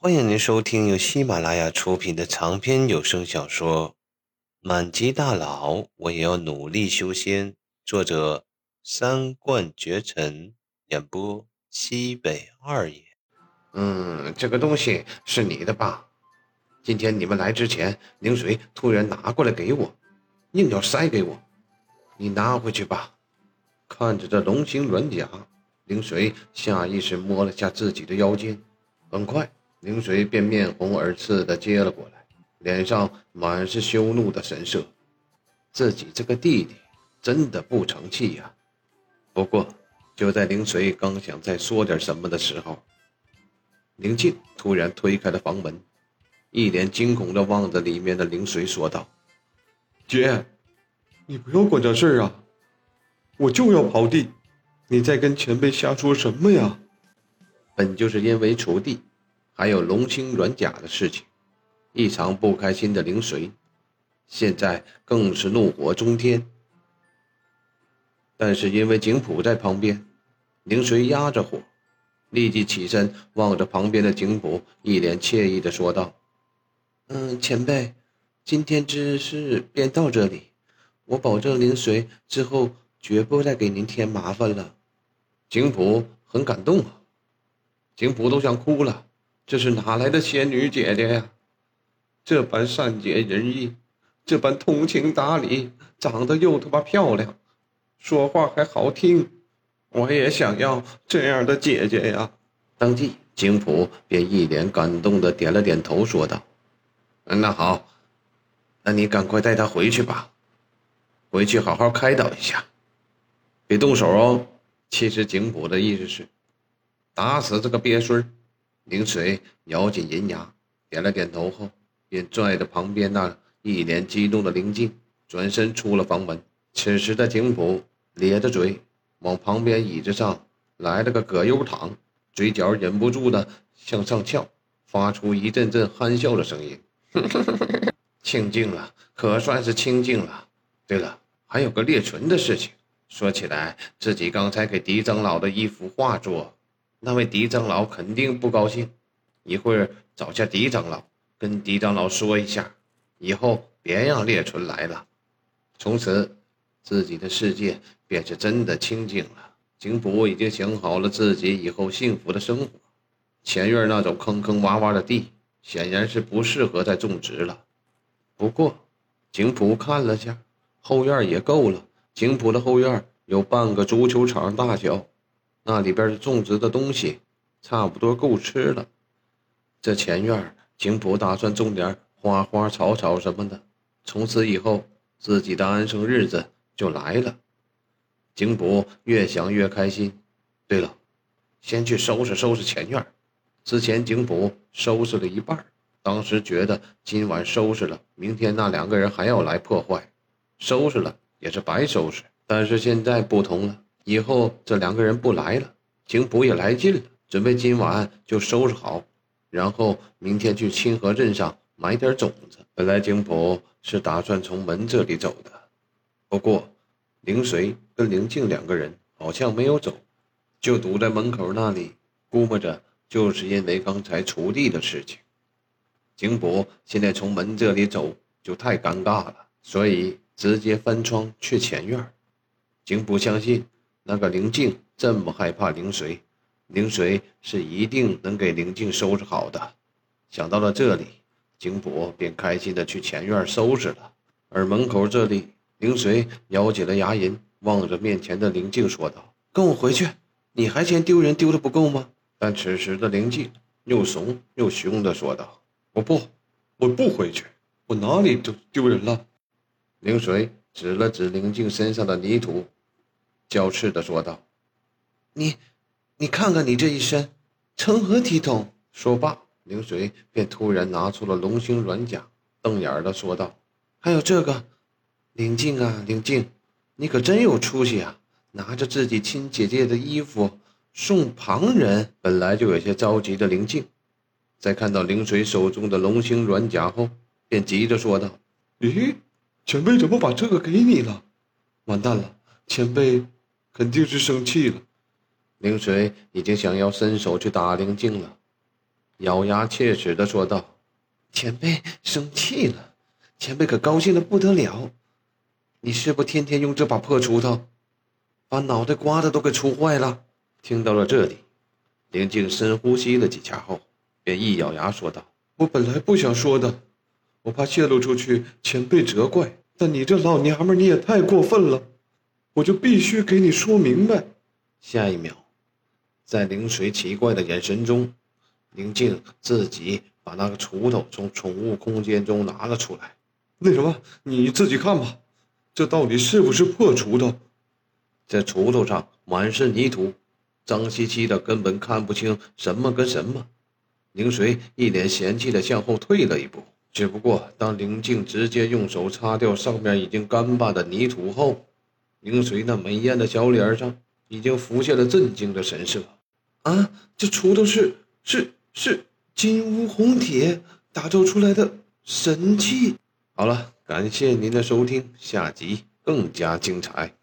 欢迎您收听由喜马拉雅出品的长篇有声小说《满级大佬我也要努力修仙》，作者三冠绝尘，演播西北二爷。嗯，这个东西是你的吧？今天你们来之前，灵水突然拿过来给我，硬要塞给我。你拿回去吧。看着这龙形软甲，灵水下意识摸了下自己的腰间，很快。灵水便面红耳赤的接了过来，脸上满是羞怒的神色。自己这个弟弟真的不成器呀！不过，就在灵水刚想再说点什么的时候，宁静突然推开了房门，一脸惊恐地望着里面的灵水说道：“姐，你不要管这事儿啊！我就要刨地，你在跟前辈瞎说什么呀？本就是因为锄地。”还有龙星软甲的事情，异常不开心的灵水，现在更是怒火中天。但是因为景普在旁边，灵水压着火，立即起身望着旁边的景普，一脸惬意的说道：“嗯，前辈，今天之事便到这里，我保证灵水之后绝不再给您添麻烦了。”景普很感动啊，景普都想哭了。这是哪来的仙女姐姐呀？这般善解人意，这般通情达理，长得又他妈漂亮，说话还好听，我也想要这样的姐姐呀！当即，景普便一脸感动的点了点头，说道：“那好，那你赶快带她回去吧，回去好好开导一下，别动手哦。”其实景普的意思是，打死这个鳖孙儿。灵水咬紧银牙，点了点头后，便拽着旁边那一脸激动的灵静，转身出了房门。此时的景普咧着嘴，往旁边椅子上来了个葛优躺，嘴角忍不住的向上翘，发出一阵阵憨笑的声音。清静了，可算是清静了。对了，还有个裂唇的事情。说起来，自己刚才给狄长老的一幅画作。那位狄长老肯定不高兴，一会儿找下狄长老，跟狄长老说一下，以后别让烈纯来了。从此，自己的世界便是真的清静了。景普已经想好了自己以后幸福的生活，前院那种坑坑洼洼的地，显然是不适合再种植了。不过，景普看了下，后院也够了。景普的后院有半个足球场大小。那里边种植的东西差不多够吃了。这前院景普打算种点花花草草什么的，从此以后自己的安生日子就来了。景普越想越开心。对了，先去收拾收拾前院。之前景普收拾了一半，当时觉得今晚收拾了，明天那两个人还要来破坏，收拾了也是白收拾。但是现在不同了。以后这两个人不来了，景普也来劲了，准备今晚就收拾好，然后明天去清河镇上买点种子。本来景普是打算从门这里走的，不过灵水跟灵静两个人好像没有走，就堵在门口那里，估摸着就是因为刚才锄地的事情。景普现在从门这里走就太尴尬了，所以直接翻窗去前院。景普相信。那个灵静这么害怕灵水，灵水是一定能给灵静收拾好的。想到了这里，景普便开心的去前院收拾了。而门口这里，灵水咬紧了牙龈，望着面前的灵静说道：“跟我回去，你还嫌丢人丢的不够吗？”但此时的灵静又怂又凶的说道：“我不，我不回去，我哪里丢丢人了？”灵水指了指灵静身上的泥土。娇斥的说道：“你，你看看你这一身，成何体统？”说罢，灵水便突然拿出了龙形软甲，瞪眼的说道：“还有这个，灵静啊，灵静，你可真有出息啊！拿着自己亲姐姐的衣服送旁人。”本来就有些着急的灵静，在看到灵水手中的龙形软甲后，便急着说道：“咦，前辈怎么把这个给你了？完蛋了，前辈！”肯定是生气了，灵水已经想要伸手去打灵静了，咬牙切齿地说道：“前辈生气了，前辈可高兴的不得了。你是不天天用这把破锄头，把脑袋刮的都给锄坏了？”听到了这里，灵静深呼吸了几下后，便一咬牙说道：“我本来不想说的，我怕泄露出去，前辈责怪。但你这老娘们，你也太过分了，我就必须给你说明白。”下一秒，在灵水奇怪的眼神中，宁静自己把那个锄头从宠物空间中拿了出来。那什么，你自己看吧，这到底是不是破锄头？这锄头上满是泥土。脏兮兮的，根本看不清什么跟什么。宁水一脸嫌弃的向后退了一步。只不过，当林静直接用手擦掉上面已经干巴的泥土后，宁随那美艳的小脸上已经浮现了震惊的神色。啊，这锄头是是是金乌红铁打造出来的神器。好了，感谢您的收听，下集更加精彩。